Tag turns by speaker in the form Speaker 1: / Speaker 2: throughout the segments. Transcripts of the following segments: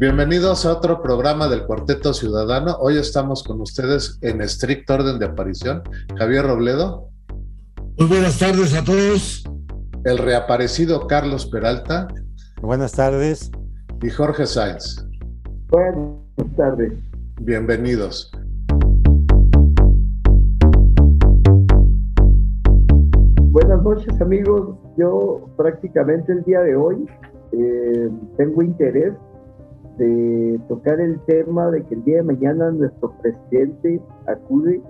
Speaker 1: Bienvenidos a otro programa del Cuarteto Ciudadano. Hoy estamos con ustedes en estricto orden de aparición. Javier Robledo.
Speaker 2: Muy buenas tardes a todos.
Speaker 1: El reaparecido Carlos Peralta.
Speaker 3: Buenas tardes.
Speaker 1: Y Jorge Sainz.
Speaker 4: Buenas tardes.
Speaker 1: Bienvenidos.
Speaker 4: Buenas noches amigos. Yo prácticamente el día de hoy eh, tengo interés de tocar el tema de que el día de mañana nuestro presidente acude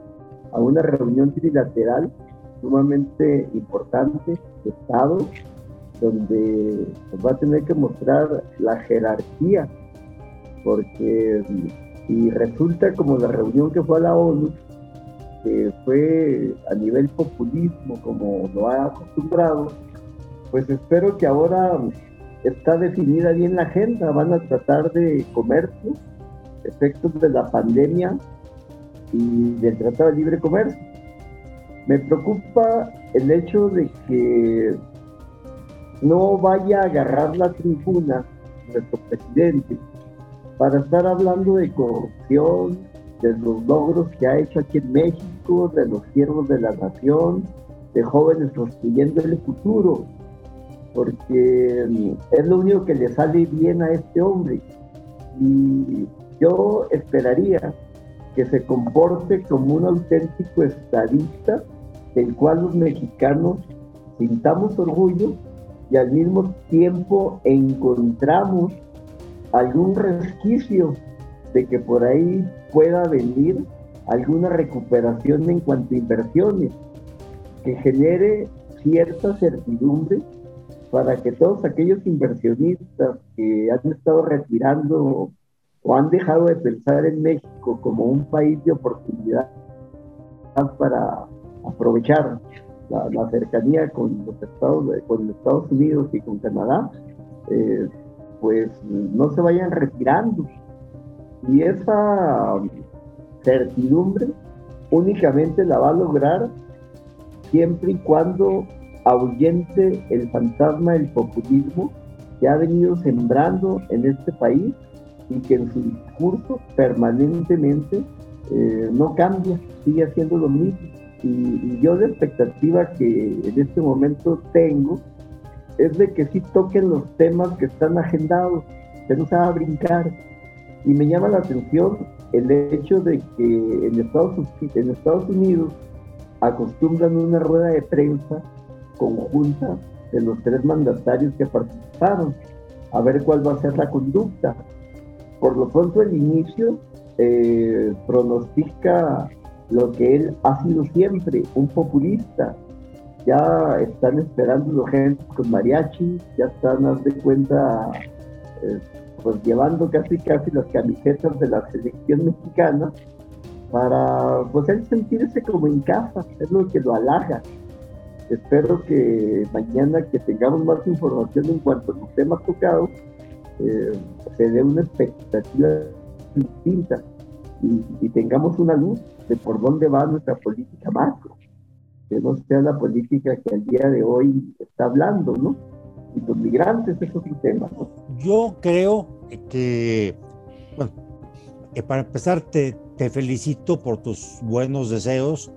Speaker 4: a una reunión trilateral sumamente importante de Estado, donde va a tener que mostrar la jerarquía, porque si resulta como la reunión que fue a la ONU, que fue a nivel populismo como lo ha acostumbrado, pues espero que ahora está definida bien la agenda, van a tratar de comercio, efectos de la pandemia y del Tratado de Libre Comercio. Me preocupa el hecho de que no vaya a agarrar la tribuna nuestro presidente para estar hablando de corrupción, de los logros que ha hecho aquí en México, de los siervos de la nación, de jóvenes construyendo el futuro porque mm, es lo único que le sale bien a este hombre. Y yo esperaría que se comporte como un auténtico estadista del cual los mexicanos sintamos orgullo y al mismo tiempo encontramos algún resquicio de que por ahí pueda venir alguna recuperación en cuanto a inversiones que genere cierta certidumbre para que todos aquellos inversionistas que han estado retirando o han dejado de pensar en México como un país de oportunidad para aprovechar la, cercanía con los Estados, Unidos y con Canadá, eh, pues no se vayan retirando. Y esa certidumbre únicamente la va a lograr siempre y cuando ahuyente el fantasma del populismo que ha venido sembrando en este país y que en su discurso permanentemente eh, no cambia, sigue haciendo lo mismo. Y, yo la expectativa que en este momento tengo es de que sí toquen los temas que están agendados, se va a brincar. Y me llama la atención el hecho de que en en Estados Unidos acostumbran una rueda de prensa conjunta de los tres mandatarios que participaron, a ver cuál va a ser la conducta. Por lo pronto el inicio eh, pronostica lo que él ha sido siempre, un populista. Ya están esperando los gente con mariachi, ya están, haz de cuenta, eh, pues llevando casi casi las camisetas de la selección mexicana para pues él sentirse como en casa, es lo que lo halaga espero que mañana que tengamos más información en cuanto a los temas tocados, eh, se dé una expectativa distinta y, tengamos una luz de por dónde va nuestra política macro, que no sea la política que al día de hoy está hablando, ¿no? Y los migrantes, eso es un tema, ¿no?
Speaker 3: Yo creo que, bueno, para empezar te, te felicito por tus buenos deseos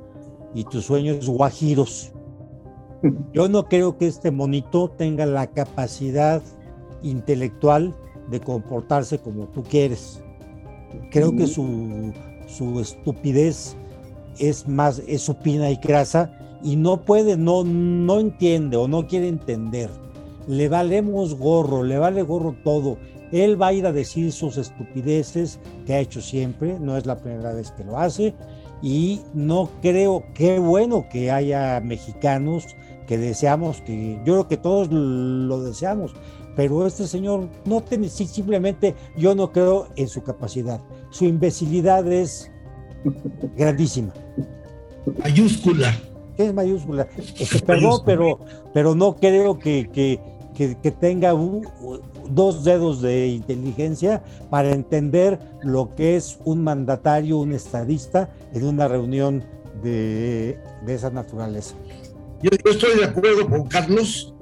Speaker 3: y tus sueños guajiros yo no creo que este monito tenga la capacidad intelectual de comportarse como tú quieres. Creo que su, su estupidez es más, es supina y crasa y no puede, no, no entiende o no quiere entender. Le valemos gorro, le vale gorro todo. Él va a ir a decir sus estupideces que ha hecho siempre, no es la primera vez que lo hace, y no creo, qué bueno que haya mexicanos que deseamos, que yo creo que todos lo deseamos, pero este señor no tiene, simplemente yo no creo en su capacidad. Su imbecilidad es grandísima.
Speaker 2: Mayúscula.
Speaker 3: Es mayúscula. perdón, pero, pero no creo que, que, que, tenga dos dedos de inteligencia para entender lo que es un mandatario, un estadista en una reunión de, de esa naturaleza.
Speaker 2: Yo, estoy de acuerdo con Carlos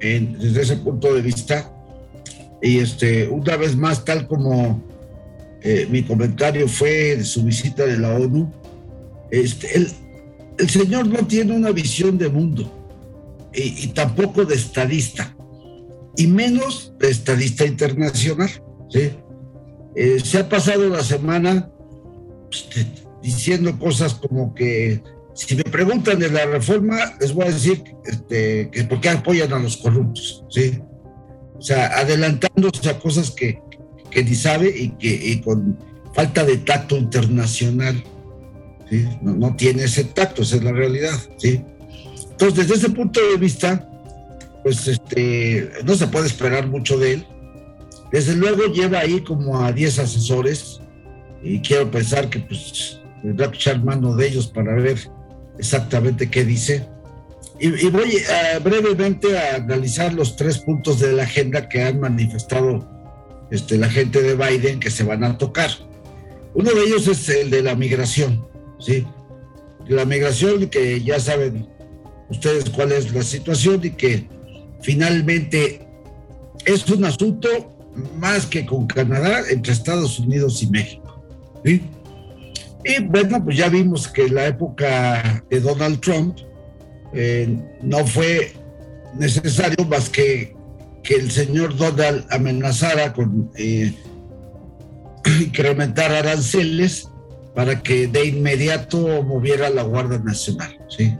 Speaker 2: desde ese punto de vista, Y este, una vez más, tal como eh, mi comentario fue de su visita de la ONU, este, el, señor no tiene una visión de mundo y, tampoco de estadista, y menos de estadista internacional. Eh, se ha pasado la semana pues, diciendo cosas como que si me preguntan de la reforma, les voy a decir este, que por qué apoyan a los corruptos, ¿sí? O sea, adelantándose a cosas que, que ni sabe y que con falta de tacto internacional, ¿sí? No, tiene ese tacto, esa es la realidad, ¿sí? Entonces, desde ese punto de vista, pues este, no se puede esperar mucho de él. Desde luego lleva ahí como a 10 asesores y quiero pensar que pues tendrá que echar mano de ellos para ver exactamente qué dice. Y, voy eh, brevemente a analizar los tres puntos de la agenda que han manifestado este, la gente de Biden que se van a tocar. Uno de ellos es el de la migración, ¿sí? La migración que ya saben ustedes cuál es la situación y que finalmente es un asunto más que con Canadá entre Estados Unidos y México. ¿sí? Y bueno, pues ya vimos que la época de Donald Trump eh, no fue necesario más que que el señor Donald amenazara con eh, incrementar aranceles para que de inmediato moviera la Guardia Nacional. ¿sí?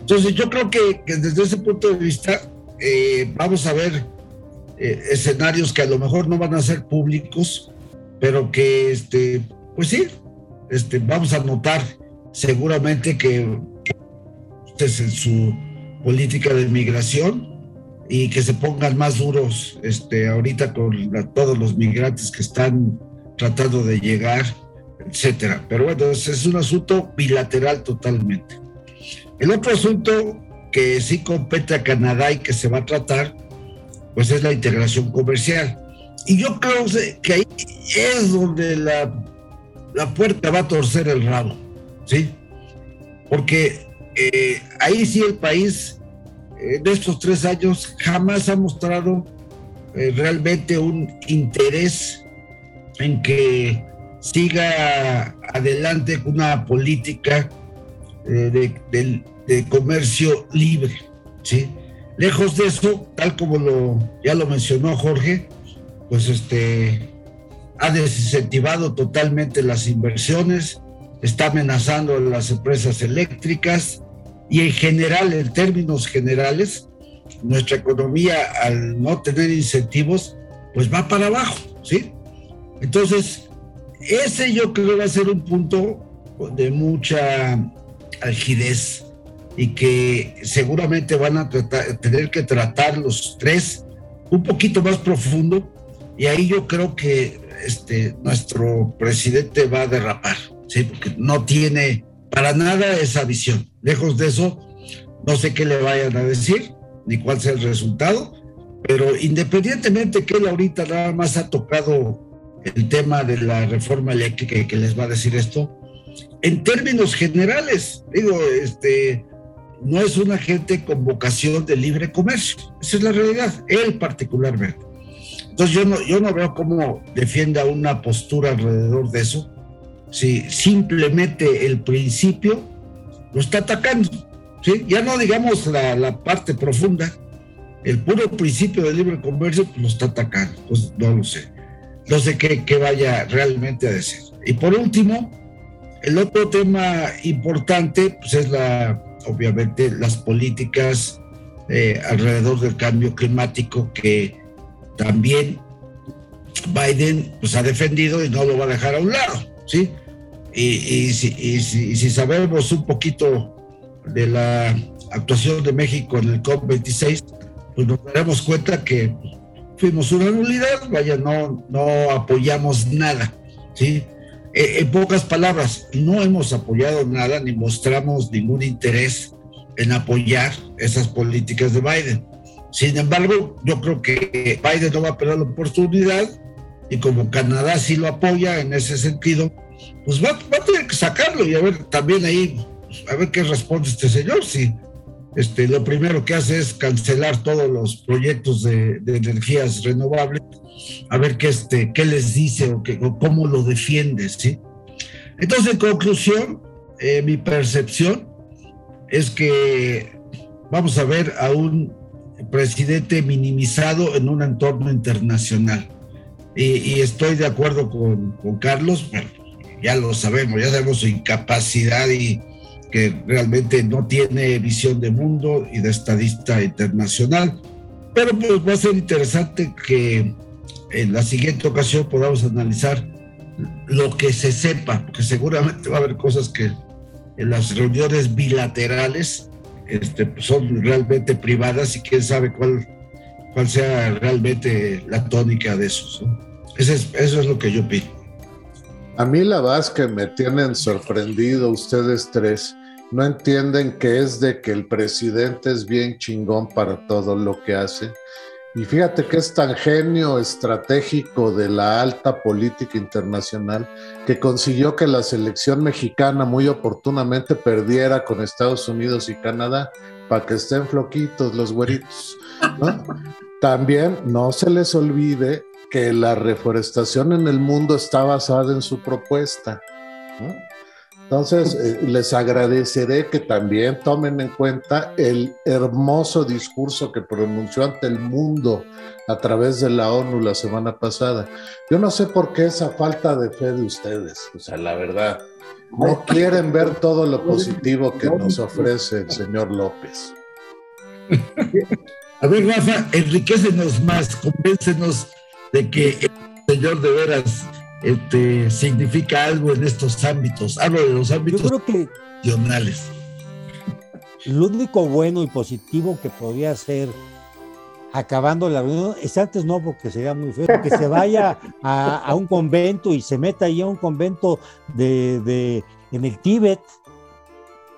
Speaker 2: Entonces yo creo que, desde ese punto de vista eh, vamos a ver escenarios que a lo mejor no van a ser públicos, pero que, este, pues sí, este, vamos a notar seguramente que en su política de migración y que se pongan más duros este, ahorita con todos los migrantes que están tratando de llegar, etcétera. Pero bueno, es, un asunto bilateral totalmente. El otro asunto que sí compete a Canadá y que se va a tratar, pues es la integración comercial. Y yo creo que ahí es donde la la puerta va a torcer el rabo, ¿sí? Porque eh, ahí sí el país en estos tres años jamás ha mostrado eh, realmente un interés en que siga adelante con una política eh, de, de, comercio libre, ¿sí? Lejos de eso, tal como lo, ya lo mencionó Jorge, pues este, ha desincentivado totalmente las inversiones, está amenazando a las empresas eléctricas y en general, en términos generales, nuestra economía al no tener incentivos, pues va para abajo, ¿sí? Entonces, ese yo creo va a ser un punto de mucha algidez y que seguramente van a tener que tratar los tres un poquito más profundo y ahí yo creo que este, nuestro presidente va a derrapar, ¿sí? porque no tiene para nada esa visión. Lejos de eso, no sé qué le vayan a decir, ni cuál sea el resultado, pero independientemente que él ahorita nada más ha tocado el tema de la reforma eléctrica y que les va a decir esto, en términos generales, digo, este, no es una gente con vocación de libre comercio, esa es la realidad, él particularmente. Entonces yo no, yo no veo cómo defienda una postura alrededor de eso, si simplemente el principio lo está atacando. ¿sí? Ya no digamos la, la parte profunda, el puro principio del libre comercio pues, lo está atacando. Pues no lo sé. No sé qué, qué vaya realmente a decir. Y por último, el otro tema importante pues es la, obviamente, las políticas eh, alrededor del cambio climático que también Biden pues, ha defendido y no lo va a dejar a un lado, ¿sí? Y, si, sabemos un poquito de la actuación de México en el COP26, pues nos daremos cuenta que fuimos una nulidad, vaya, no, no apoyamos nada, ¿sí? E, en pocas palabras, no hemos apoyado nada ni mostramos ningún interés en apoyar esas políticas de Biden. Sin embargo, yo creo que Biden no va a perder la oportunidad y como Canadá sí lo apoya en ese sentido, pues va, a tener que sacarlo y a ver también ahí, a ver qué responde este señor, si, este, lo primero que hace es cancelar todos los proyectos de, energías renovables, a ver qué, este, qué les dice o, qué, o cómo lo defiende, ¿sí? Entonces, en conclusión, eh, mi percepción es que vamos a ver a un presidente minimizado en un entorno internacional. Y, estoy de acuerdo con, con Carlos, bueno, ya lo sabemos, ya sabemos su incapacidad y que realmente no tiene visión de mundo y de estadista internacional. Pero pues va a ser interesante que en la siguiente ocasión podamos analizar lo que se sepa, porque seguramente va a haber cosas que en las reuniones bilaterales este, pues, son realmente privadas y quién sabe cuál, cuál sea realmente la tónica de eso. Eso, es, eso es lo que yo pido.
Speaker 1: A mí la verdad que me tienen sorprendido ustedes tres. No entienden que es de que el presidente es bien chingón para todo lo que hace y fíjate que es tan genio estratégico de la alta política internacional que consiguió que la selección mexicana muy oportunamente perdiera con Estados Unidos y Canadá para que estén floquitos los güeritos. También no se les olvide que la reforestación en el mundo está basada en su propuesta. Entonces, eh, les agradeceré que también tomen en cuenta el hermoso discurso que pronunció ante el mundo a través de la ONU la semana pasada. Yo no sé por qué esa falta de fe de ustedes, o sea, la verdad, no quieren ver todo lo positivo que nos ofrece el señor López.
Speaker 2: A ver, Rafa, enriquecenos más, convéncenos de que el señor de veras este, significa algo en estos ámbitos. Hablo de los ámbitos
Speaker 3: Yo creo que Lo único bueno y positivo que podría ser acabando la reunión, es antes no, porque sería muy feo, que se vaya a, un convento y se meta ahí a un convento de, en el Tíbet,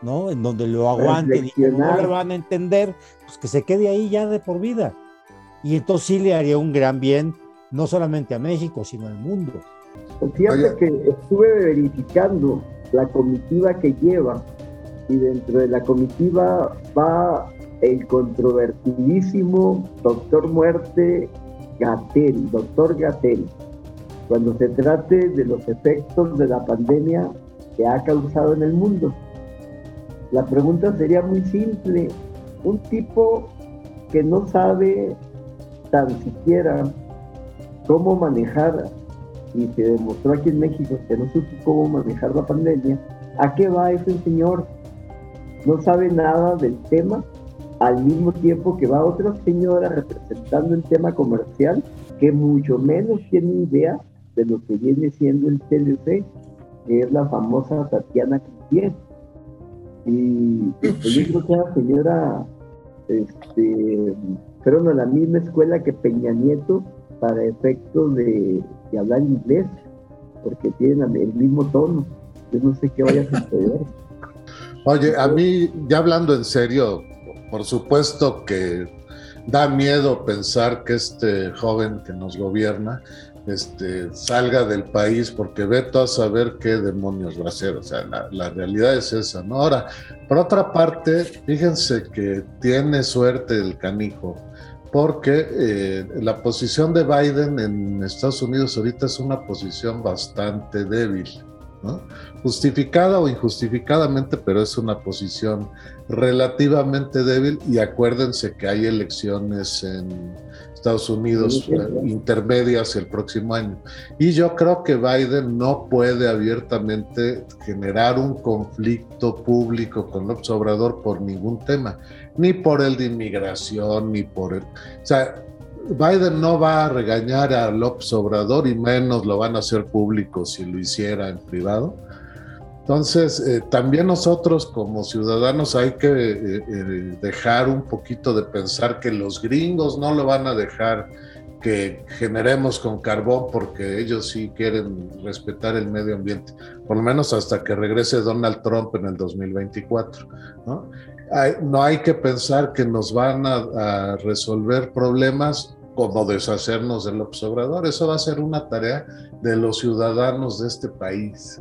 Speaker 3: ¿no? En donde lo aguanten y no lo van a entender, pues que se quede ahí ya de por vida. Y entonces sí le haría un gran bien, no solamente a México, sino al mundo.
Speaker 4: Fíjate que estuve verificando la comitiva que lleva y dentro de la comitiva va el controvertidísimo doctor muerte Gatel, doctor Gatel, cuando se trate de los efectos de la pandemia que ha causado en el mundo. La pregunta sería muy simple. Un tipo que no sabe tan siquiera cómo manejar y se demostró aquí en México que no supo cómo manejar la pandemia, ¿a qué va ese señor? No sabe nada del tema, al mismo tiempo que va otra señora representando el tema comercial que mucho menos tiene idea de lo que viene siendo el TLC, que es la famosa Tatiana Cloutier. Y pues, yo creo que la señora este, fueron a la misma escuela que Peña Nieto para efectos de, hablar inglés, porque tienen el mismo tono. Yo no sé qué vaya a suceder.
Speaker 1: Oye, a mí, ya hablando en serio, por supuesto que da miedo pensar que este joven que nos gobierna este, salga del país porque veto a saber qué demonios va a hacer. O sea, la, la, realidad es esa, ¿no? Ahora, por otra parte, fíjense que tiene suerte el canijo porque eh, la posición de Biden en Estados Unidos ahorita es una posición bastante débil, ¿no? justificada o injustificadamente, pero es una posición relativamente débil y acuérdense que hay elecciones en Estados Unidos intermedias el próximo año. Y yo creo que Biden no puede abiertamente generar un conflicto público con López Obrador por ningún tema, ni por el de inmigración, ni por el... O sea, Biden no va a regañar a López Obrador y menos lo van a hacer público si lo hiciera en privado entonces, eh, también nosotros como ciudadanos hay que eh, eh, dejar un poquito de pensar que los gringos no lo van a dejar que generemos con carbón porque ellos sí quieren respetar el medio ambiente, por lo menos hasta que regrese Donald Trump en el 2024. No no hay que pensar que nos van a, a resolver problemas como deshacernos del observador. Eso va a ser una tarea de los ciudadanos de este país.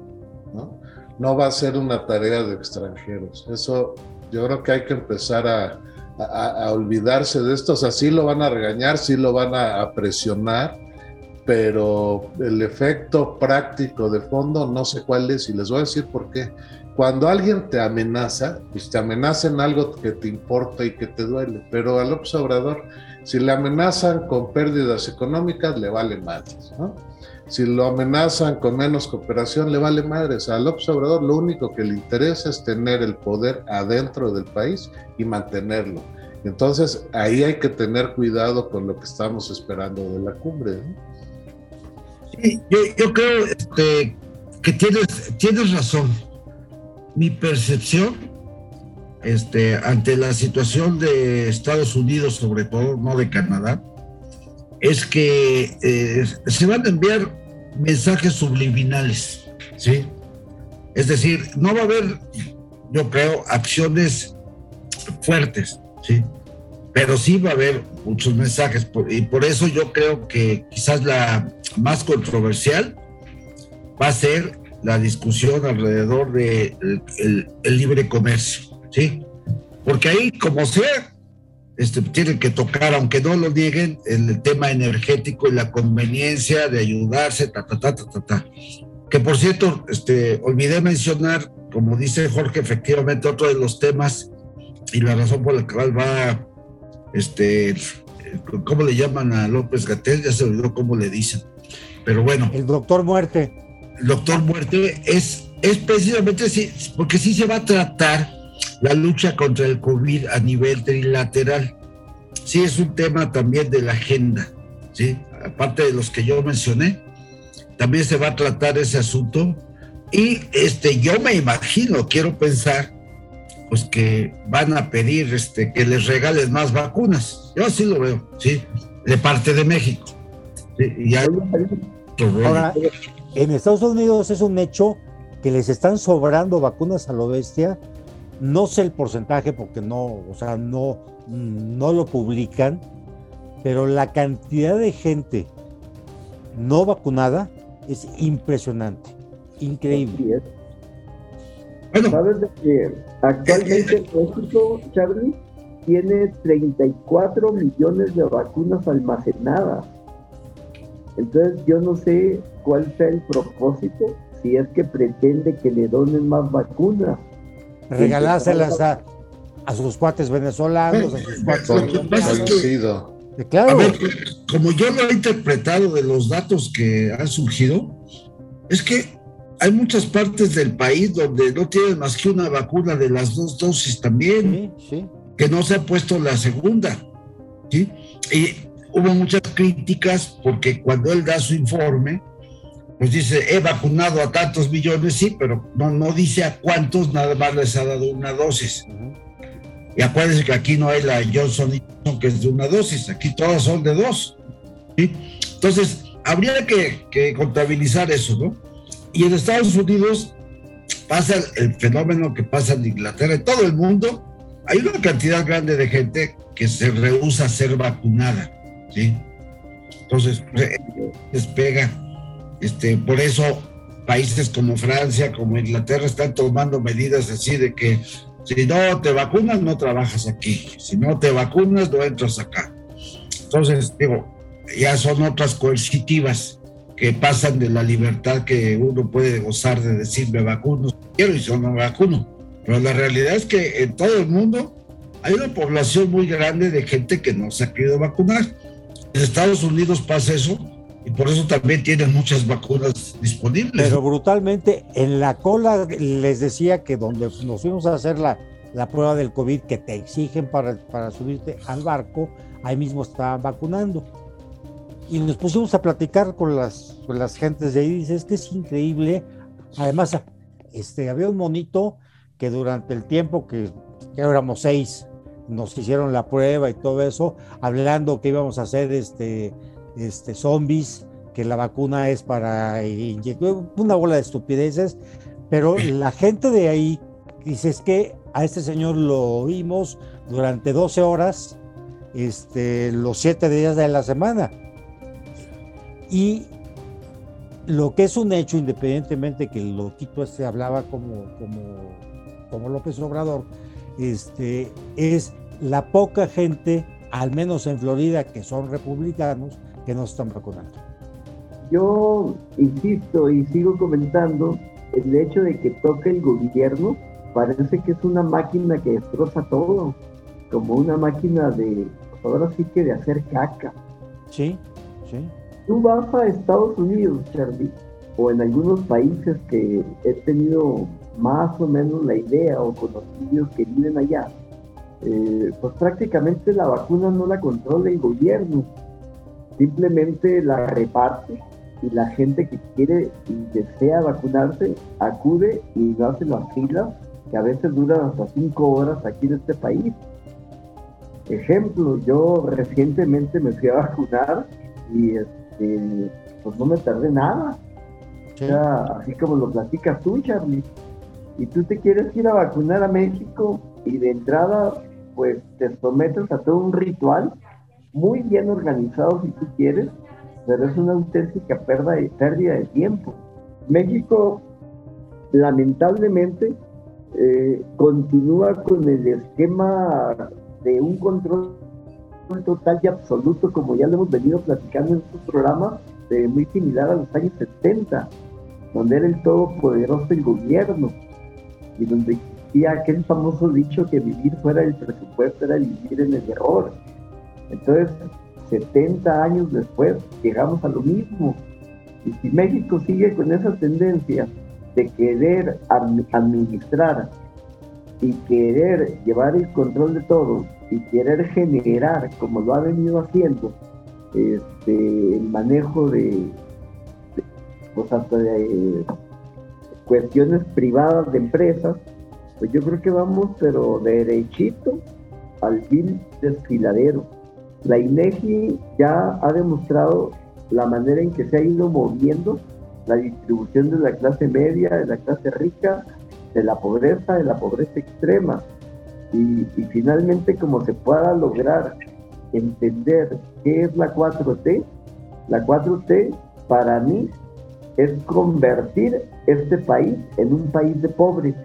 Speaker 1: ¿no? no va a ser una tarea de extranjeros. Eso Yo creo que hay que empezar a, a, olvidarse de esto. O sea, sí lo van a regañar, sí lo van a, presionar, pero el efecto práctico de fondo no sé cuál es y les voy a decir por qué. Cuando alguien te amenaza, pues te amenaza en algo que te importa y que te duele, pero al observador, si le amenazan con pérdidas económicas, le vale madres, ¿no? Si lo amenazan con menos cooperación, le vale madres. Al observador lo único que le interesa es tener el poder adentro del país y mantenerlo. Entonces ahí hay que tener cuidado con lo que estamos esperando de la cumbre.
Speaker 2: Sí, yo, creo este, que tienes, tienes razón. Mi percepción este, ante la situación de Estados Unidos, sobre todo, no de Canadá, es que eh, se van a enviar mensajes subliminales, ¿sí? Es decir, no va a haber, yo creo, acciones fuertes, ¿sí? Pero sí va a haber muchos mensajes y por eso yo creo que quizás la más controversial va a ser la discusión alrededor de el, libre comercio, ¿sí? Porque ahí, como sea, este, tienen que tocar, aunque no lo nieguen, el tema energético y la conveniencia de ayudarse, ta, ta, ta, ta, ta, Que por cierto, este, olvidé mencionar, como dice Jorge, efectivamente, otro de los temas y la razón por la cual va, este, ¿cómo le llaman a López Gatel? Ya se olvidó cómo le dicen. Pero bueno.
Speaker 3: El doctor muerte.
Speaker 2: Doctor muerte es, es precisamente sí, porque sí se va a tratar la lucha contra el COVID a nivel trilateral. Sí, es un tema también de la agenda, ¿sí? Aparte de los que yo mencioné, también se va a tratar ese asunto. Y este, yo me imagino, quiero pensar, pues que van a pedir este, que les regalen más vacunas. Yo así lo veo, ¿sí? De parte de México. Y
Speaker 3: Ahora, en Estados Unidos es un hecho que les están sobrando vacunas a lo bestia no sé el porcentaje porque no, o sea, no, no lo publican, pero la cantidad de gente no vacunada es impresionante, increíble.
Speaker 4: Bueno, sabes que actualmente México, Charlie, tiene 34 millones de vacunas almacenadas. Entonces yo no sé cuál sea el propósito, si es que pretende que le donen más vacunas
Speaker 3: regalárselas a, a sus cuates venezolanos, a sus cuates
Speaker 2: Claro. como yo lo he interpretado de los datos que han surgido, es que hay muchas partes del país donde no tienen más que una vacuna de las dos dosis también, que no se ha puesto la segunda. ¿sí? Y hubo muchas críticas porque cuando él da su informe, pues dice, he vacunado a tantos millones, sí, pero no, no dice a cuántos nada más les ha dado una dosis. Y acuérdense que aquí no hay la Johnson Johnson que es de una dosis, aquí todas son de dos. Entonces, habría que, contabilizar eso, ¿no? Y en Estados Unidos pasa el, fenómeno que pasa en Inglaterra, en todo el mundo, hay una cantidad grande de gente que se rehúsa a ser vacunada, ¿sí? Entonces, despega este, por eso países como Francia, como Inglaterra están tomando medidas así de que si no te vacunas no trabajas aquí, si no te vacunas no entras acá. Entonces, digo, ya son otras coercitivas que pasan de la libertad que uno puede gozar de decir me vacuno, quiero y yo no me vacuno. Pero la realidad es que en todo el mundo hay una población muy grande de gente que no se ha querido vacunar. En Estados Unidos pasa eso y por eso también tienen muchas vacunas disponibles.
Speaker 3: Pero brutalmente, en la cola les decía que donde nos fuimos a hacer la, la prueba del COVID que te exigen para, para subirte al barco, ahí mismo estaban vacunando. Y nos pusimos a platicar con las, con las gentes de ahí, dice, es que es increíble. Además, este, había un monito que durante el tiempo que, que éramos seis, nos hicieron la prueba y todo eso, hablando que íbamos a hacer este este, zombies, que la vacuna es para inyectar, una bola de estupideces, pero la gente de ahí dice es que a este señor lo oímos durante 12 horas, este, los 7 días de la semana. Y lo que es un hecho, independientemente que el loquito este hablaba como, como, como López Obrador, este, es la poca gente, al menos en Florida, que son republicanos, que no están vacunando.
Speaker 4: Yo insisto y sigo comentando, el hecho de que toque el gobierno parece que es una máquina que destroza todo, como una máquina de, pues ahora sí que de hacer caca.
Speaker 3: Sí, sí.
Speaker 4: Tú vas a Estados Unidos, Charlie, o en algunos países que he tenido más o menos la idea o conocidos que viven allá, eh, pues prácticamente la vacuna no la controla el gobierno, simplemente la reparte y la gente que quiere y desea vacunarse acude y hace las filas que a veces duran hasta cinco horas aquí en este país. Ejemplo, yo recientemente me fui a vacunar y este, pues no me tardé nada. O sea, así como lo platicas tú, Charlie. Y tú te quieres ir a vacunar a México y de entrada, pues te sometes a todo un ritual muy bien organizado si tú quieres, pero es una auténtica pérdida de, tiempo. México, lamentablemente, eh, continúa con el esquema de un control total y absoluto, como ya lo hemos venido platicando en estos programas, muy similar a los años 70, donde era el todopoderoso el gobierno y donde existía aquel famoso dicho que vivir fuera del presupuesto era vivir en el error. Entonces, 70 años después, llegamos a lo mismo. Y si México sigue con esa tendencia de querer administrar y querer llevar el control de todo y querer generar, como lo ha venido haciendo, este, el manejo de, hasta de cuestiones privadas de empresas, pues yo creo que vamos, pero derechito al fin desfiladero. La INEGI ya ha demostrado la manera en que se ha ido moviendo la distribución de la clase media, de la clase rica, de la pobreza, de la pobreza extrema. Y, finalmente, como se pueda lograr entender qué es la 4T, la 4T para mí es convertir este país en un país de pobres.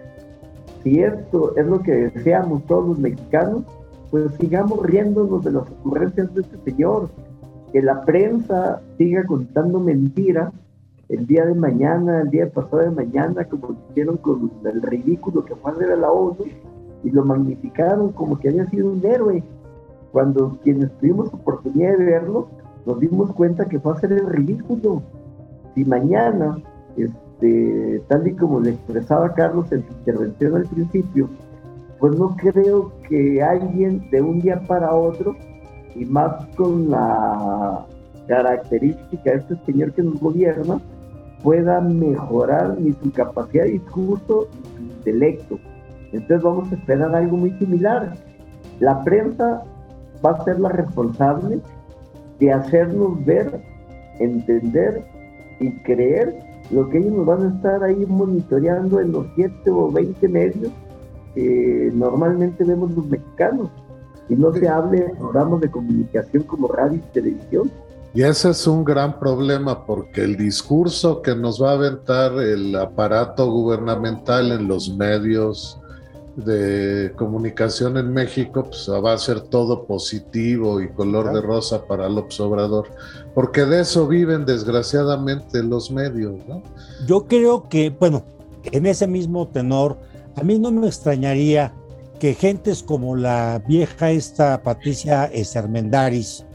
Speaker 4: Si esto es lo que deseamos todos los mexicanos, pues sigamos riéndonos de las ocurrencias de este señor. Que la prensa siga contando mentiras el día de mañana, el día pasado de mañana, como hicieron con el ridículo que fue a la ONU y lo magnificaron como que había sido un héroe. Cuando quienes tuvimos oportunidad de verlo, nos dimos cuenta que fue a hacer el ridículo. Si mañana, este, tal y como le expresaba Carlos en su intervención al principio, pues no creo que alguien de un día para otro, y más con la característica de este señor que nos gobierna, pueda mejorar ni su capacidad de discurso ni su intelecto. Entonces vamos a esperar algo muy similar. La prensa va a ser la responsable de hacernos ver, entender y creer lo que ellos nos van a estar ahí monitoreando en los 7 o 20 medios que normalmente vemos los mexicanos. Y no se hable de programas de comunicación como radio y televisión,
Speaker 1: y ese es un gran problema porque el discurso que nos va a aventar el aparato gubernamental en los medios de comunicación en México pues, va a ser todo positivo y color de rosa para el Obrador, porque de eso viven desgraciadamente los medios, ¿no?
Speaker 3: Yo creo que, bueno, en ese mismo tenor, a mí no me extrañaría que gentes como la vieja esta Patricia Esermendaris,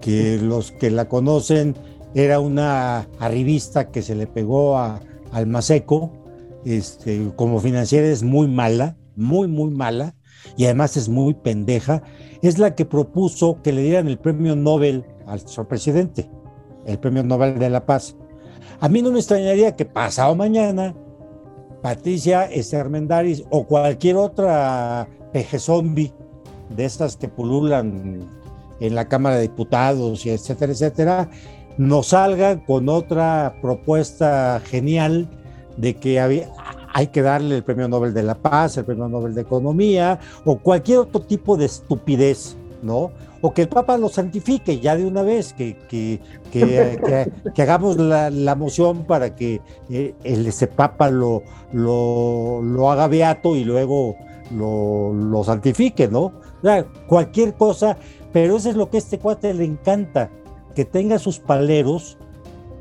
Speaker 3: que los que la conocen era una arribista que se le pegó a, al Maseco, este, como financiera es muy mala, muy, muy mala, y además es muy pendeja, es la que propuso que le dieran el premio Nobel al presidente, el premio Nobel de la Paz. A mí no me extrañaría que pasado mañana Patricia Estermendaris o cualquier otra peje zombie de estas que pululan en la Cámara de Diputados y etcétera, etcétera, nos salga con otra propuesta genial de que hay que darle el Premio Nobel de la Paz, el Premio Nobel de Economía o cualquier otro tipo de estupidez, ¿no? O que el Papa lo santifique ya de una vez, que, que, que, hagamos la, moción para que eh, ese Papa lo, lo, lo haga beato y luego lo, lo santifique, ¿no? O sea, cualquier cosa, pero eso es lo que a este cuate le encanta, que tenga sus paleros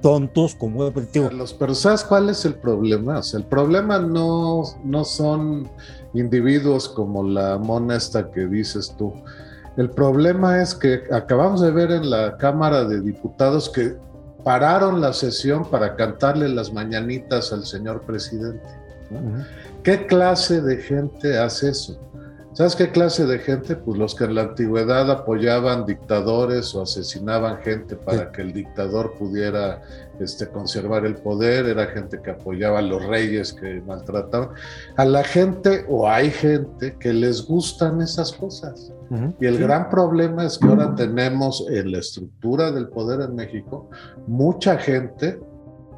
Speaker 3: tontos como
Speaker 1: digo. Los, pero ¿sabes cuál es el problema? O sea, el problema no, no son individuos como la mona esta que dices tú. El problema es que acabamos de ver en la Cámara de Diputados que pararon la sesión para cantarle las mañanitas al señor presidente. ¿Qué clase de gente hace eso? ¿Sabes qué clase de gente? Pues los que en la antigüedad apoyaban dictadores o asesinaban gente para que el dictador pudiera este, conservar el poder, era gente que apoyaba a los reyes que maltrataban. A la gente, o hay gente, que les gustan esas cosas. Y el gran problema es que ahora tenemos en la estructura del poder en México mucha gente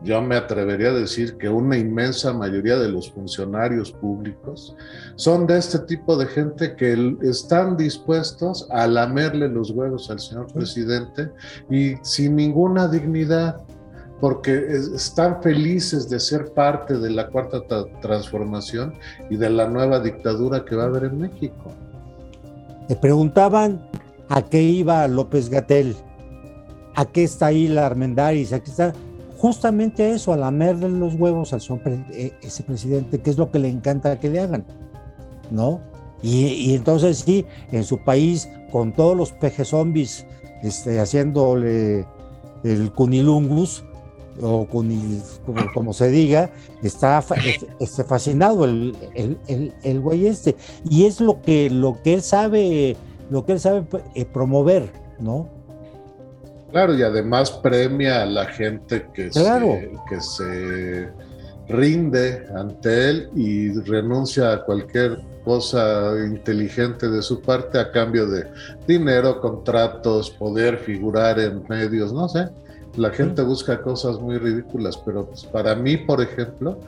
Speaker 1: yo me atrevería a decir que una inmensa mayoría de los funcionarios públicos son de este tipo de gente que están dispuestos a lamerle los huevos al señor presidente y sin ninguna dignidad, porque están felices de ser parte de la cuarta transformación y de la nueva dictadura que va a haber en México.
Speaker 3: Le preguntaban a qué iba López Gatel, a qué está ahí la Armendaris, a qué está justamente eso, a lamerle los huevos al señor eh, ese presidente, que es lo que le encanta que le hagan, ¿no? Y, entonces sí, en su país, con todos los pejes zombies este, haciéndole el cunilungus, o cunil, como, se diga, está este, fascinado el, el, el, güey este. Y es lo que, lo que él sabe, lo que él sabe eh, promover, ¿no?
Speaker 1: Claro, y además premia a la gente que, se, que se rinde ante él y renuncia a cualquier cosa inteligente de su parte a cambio de dinero, contratos, poder figurar en medios, no sé. La gente busca cosas muy ridículas, pero pues para mí, por ejemplo,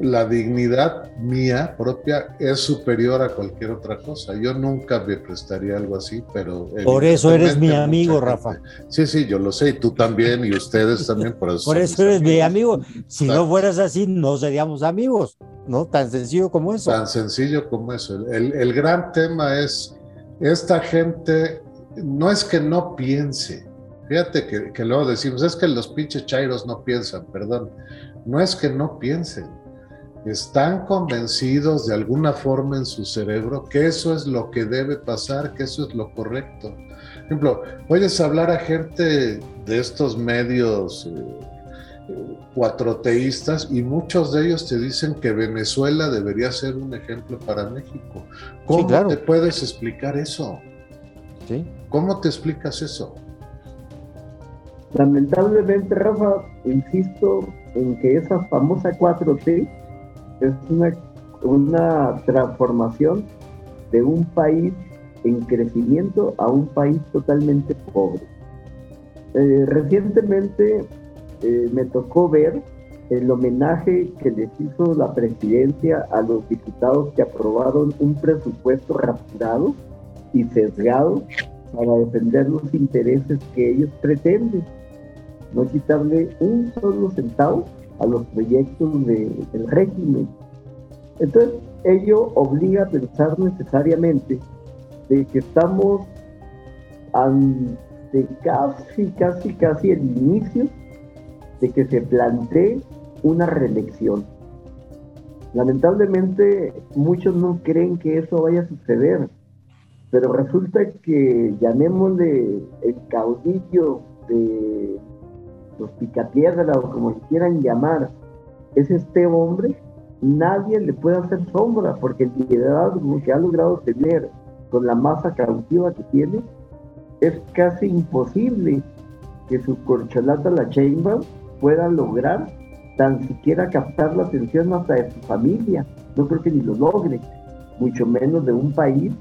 Speaker 1: la dignidad mía propia es superior a cualquier otra cosa. Yo nunca me prestaría algo así, pero...
Speaker 3: Por eso eres mi amigo, Rafa.
Speaker 1: Sí, sí, yo lo sé, y tú también, y ustedes también.
Speaker 3: Por eso, por eso eres mi amigo. Si no fueras así, no seríamos amigos, ¿no? Tan sencillo como eso.
Speaker 1: Tan sencillo como eso. El, el gran tema es, esta gente, no es que no piense, fíjate que, que luego decimos, es que los pinches chairos no piensan, perdón, no es que no piensen están convencidos de alguna forma en su cerebro que eso es lo que debe pasar, que eso es lo correcto. Por ejemplo, oyes hablar a gente de estos medios eh, cuatroteístas y muchos de ellos te dicen que Venezuela debería ser un ejemplo para México. ¿Cómo te puedes explicar eso?
Speaker 3: ¿Sí?
Speaker 1: ¿Cómo te explicas eso?
Speaker 4: Lamentablemente, Rafa, insisto en que esa famosa 4T es una, una transformación de un país en crecimiento a un país totalmente pobre. Eh, recientemente eh, me tocó ver el homenaje que les hizo la presidencia a los diputados que aprobaron un presupuesto rapturado y sesgado para defender los intereses que ellos pretenden, no quitarle un solo centavo a los proyectos del régimen. Entonces, ello obliga a pensar necesariamente de que estamos ante casi, casi, casi el inicio de que se plantee una reelección. Lamentablemente, muchos no creen que eso vaya a suceder, pero resulta que llamémosle el caudillo de los picapiedras o como quieran llamar, es este hombre, nadie le puede hacer sombra porque el liderazgo que ha logrado tener con la masa cautiva que tiene, es casi imposible que su corcholata, la Chamber, pueda lograr tan siquiera captar la atención hasta de su familia. No creo que ni lo logre, mucho menos de un país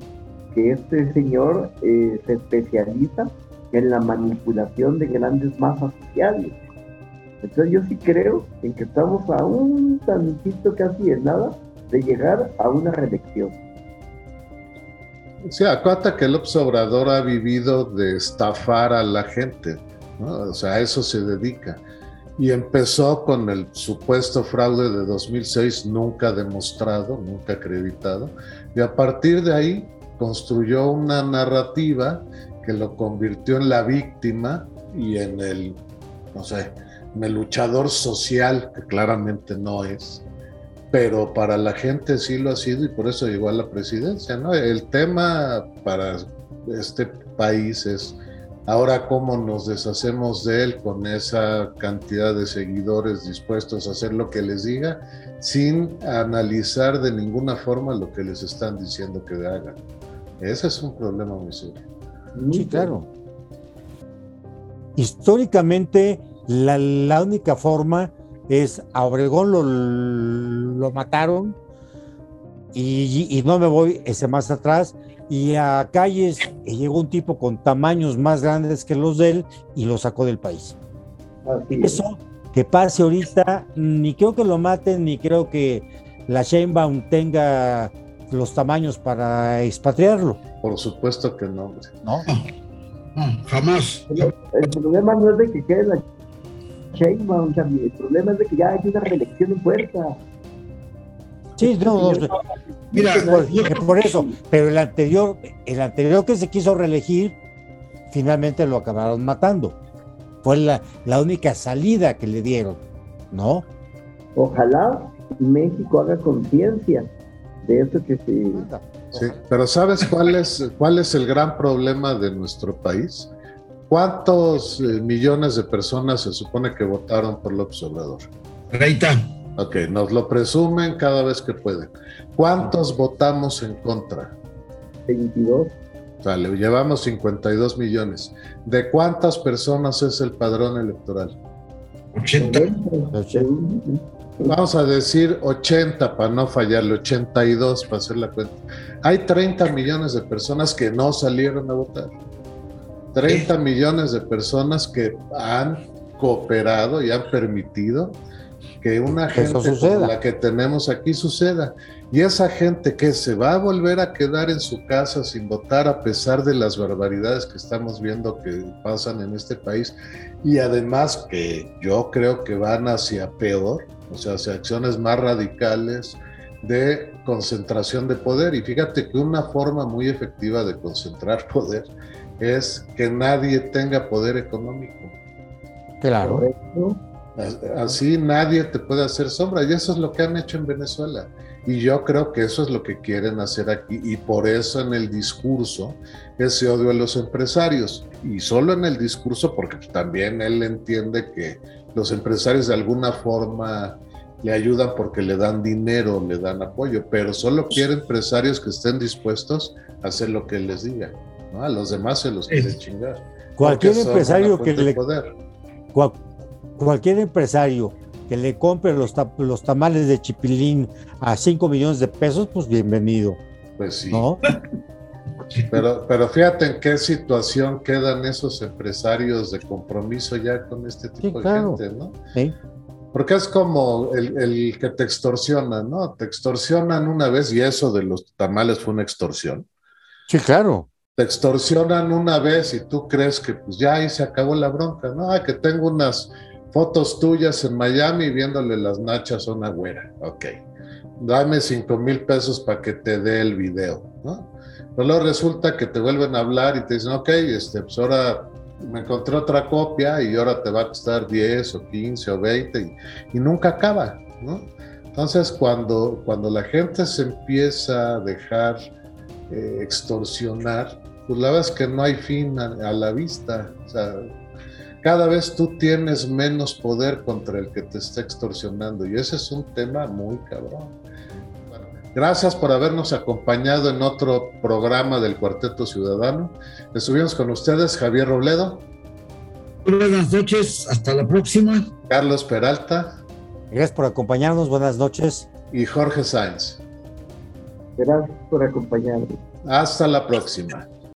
Speaker 4: que este señor eh, se especializa en la manipulación de grandes masas sociales. Entonces yo sí creo en que estamos a un tantito casi de nada de llegar a una reelección.
Speaker 1: Sí, acuérdate que el Obrador ha vivido de estafar a la gente, ¿no? o sea, a eso se dedica. y empezó con el supuesto fraude de 2006 nunca demostrado, nunca acreditado, y a partir de ahí construyó una narrativa que lo convirtió en la víctima y en el, no sé, en el luchador social, que claramente no es, pero para la gente sí lo ha sido y por eso llegó a la presidencia, ¿no? El tema para este país es ahora cómo nos deshacemos de él con esa cantidad de seguidores dispuestos a hacer lo que les diga sin analizar de ninguna forma lo que les están diciendo que hagan. Ese es un problema muy serio.
Speaker 3: Sí, claro. Históricamente, la, única forma es a Obregón lo, mataron y, y, no me voy ese más atrás y a calles llegó un tipo con tamaños más grandes que los de él y lo sacó del país. Eso que pase ahorita, ni creo que lo maten, ni creo que la Sheinbaum tenga los tamaños para expatriarlo.
Speaker 1: Por supuesto que no.
Speaker 2: No, jamás.
Speaker 4: El, problema no es de que quede la Sheinbaum, el problema es de que ya hay una reelección en puerta.
Speaker 3: Sí, no, mira, por, eso, pero el anterior, el anterior que se quiso reelegir, finalmente lo acabaron matando. Fue la, la única salida que le dieron, ¿no?
Speaker 4: Ojalá México haga conciencia de eso que sí.
Speaker 1: Sí, pero ¿sabes cuál es, cuál es el gran problema de nuestro país? ¿Cuántos eh, millones de personas se supone que votaron por López Obrador?
Speaker 2: 30.
Speaker 1: Ok, nos lo presumen cada vez que pueden. ¿Cuántos votamos en contra?
Speaker 4: 22.
Speaker 1: Vale, llevamos 52 millones. ¿De cuántas personas es el padrón electoral?
Speaker 2: 80.
Speaker 1: Vamos a decir 80 para no fallarle, 82 para hacer la cuenta. Hay 30 millones de personas que no salieron a votar. 30 millones de personas que han cooperado y han permitido que una gente como la que tenemos aquí suceda. Y esa gente que se va a volver a quedar en su casa sin votar a pesar de las barbaridades que estamos viendo que pasan en este país y además que yo creo que van hacia peor, o sea, hacia acciones más radicales de concentración de poder. Y fíjate que una forma muy efectiva de concentrar poder es que nadie tenga poder económico.
Speaker 3: Claro.
Speaker 1: Así nadie te puede hacer sombra y eso es lo que han hecho en Venezuela. Y yo creo que eso es lo que quieren hacer aquí y por eso en el discurso ese odio a los empresarios y solo en el discurso porque también él entiende que los empresarios de alguna forma le ayudan porque le dan dinero, le dan apoyo, pero solo quiere empresarios que estén dispuestos a hacer lo que les diga. A los demás se los quiere chingar.
Speaker 3: Cualquier empresario que le... Poder cualquier empresario que le compre los, los tamales de chipilín a 5 millones de pesos, pues bienvenido.
Speaker 1: Pues sí. Pero, pero fíjate en qué situación quedan esos empresarios de compromiso ya con este tipo de gente, ¿no? Sí. Porque es como el, el, que te extorsiona, ¿no? Te extorsionan una vez y eso de los tamales fue una extorsión.
Speaker 3: Sí, claro.
Speaker 1: Te extorsionan una vez y tú crees que pues ya ahí se acabó la bronca, ¿no? que tengo unas fotos tuyas en Miami viéndole las nachas a una güera. Ok, dame cinco mil pesos para que te dé el video, ¿no? Pero luego resulta que te vuelven a hablar y te dicen, ok, este, pues ahora me encontré otra copia y ahora te va a costar 10 o 15 o 20 y, nunca acaba, ¿no? Entonces, cuando, cuando la gente se empieza a dejar eh, extorsionar, pues la verdad es que no hay fin a, a la vista. O sea, cada vez tú tienes menos poder contra el que te está extorsionando y ese es un tema muy cabrón. Gracias por habernos acompañado en otro programa del Cuarteto Ciudadano. Estuvimos con ustedes, Javier Robledo.
Speaker 2: Buenas noches, hasta la próxima.
Speaker 1: Carlos Peralta.
Speaker 3: Gracias por acompañarnos, buenas noches.
Speaker 1: Y Jorge Sáenz.
Speaker 4: Gracias por acompañarnos.
Speaker 1: Hasta la próxima.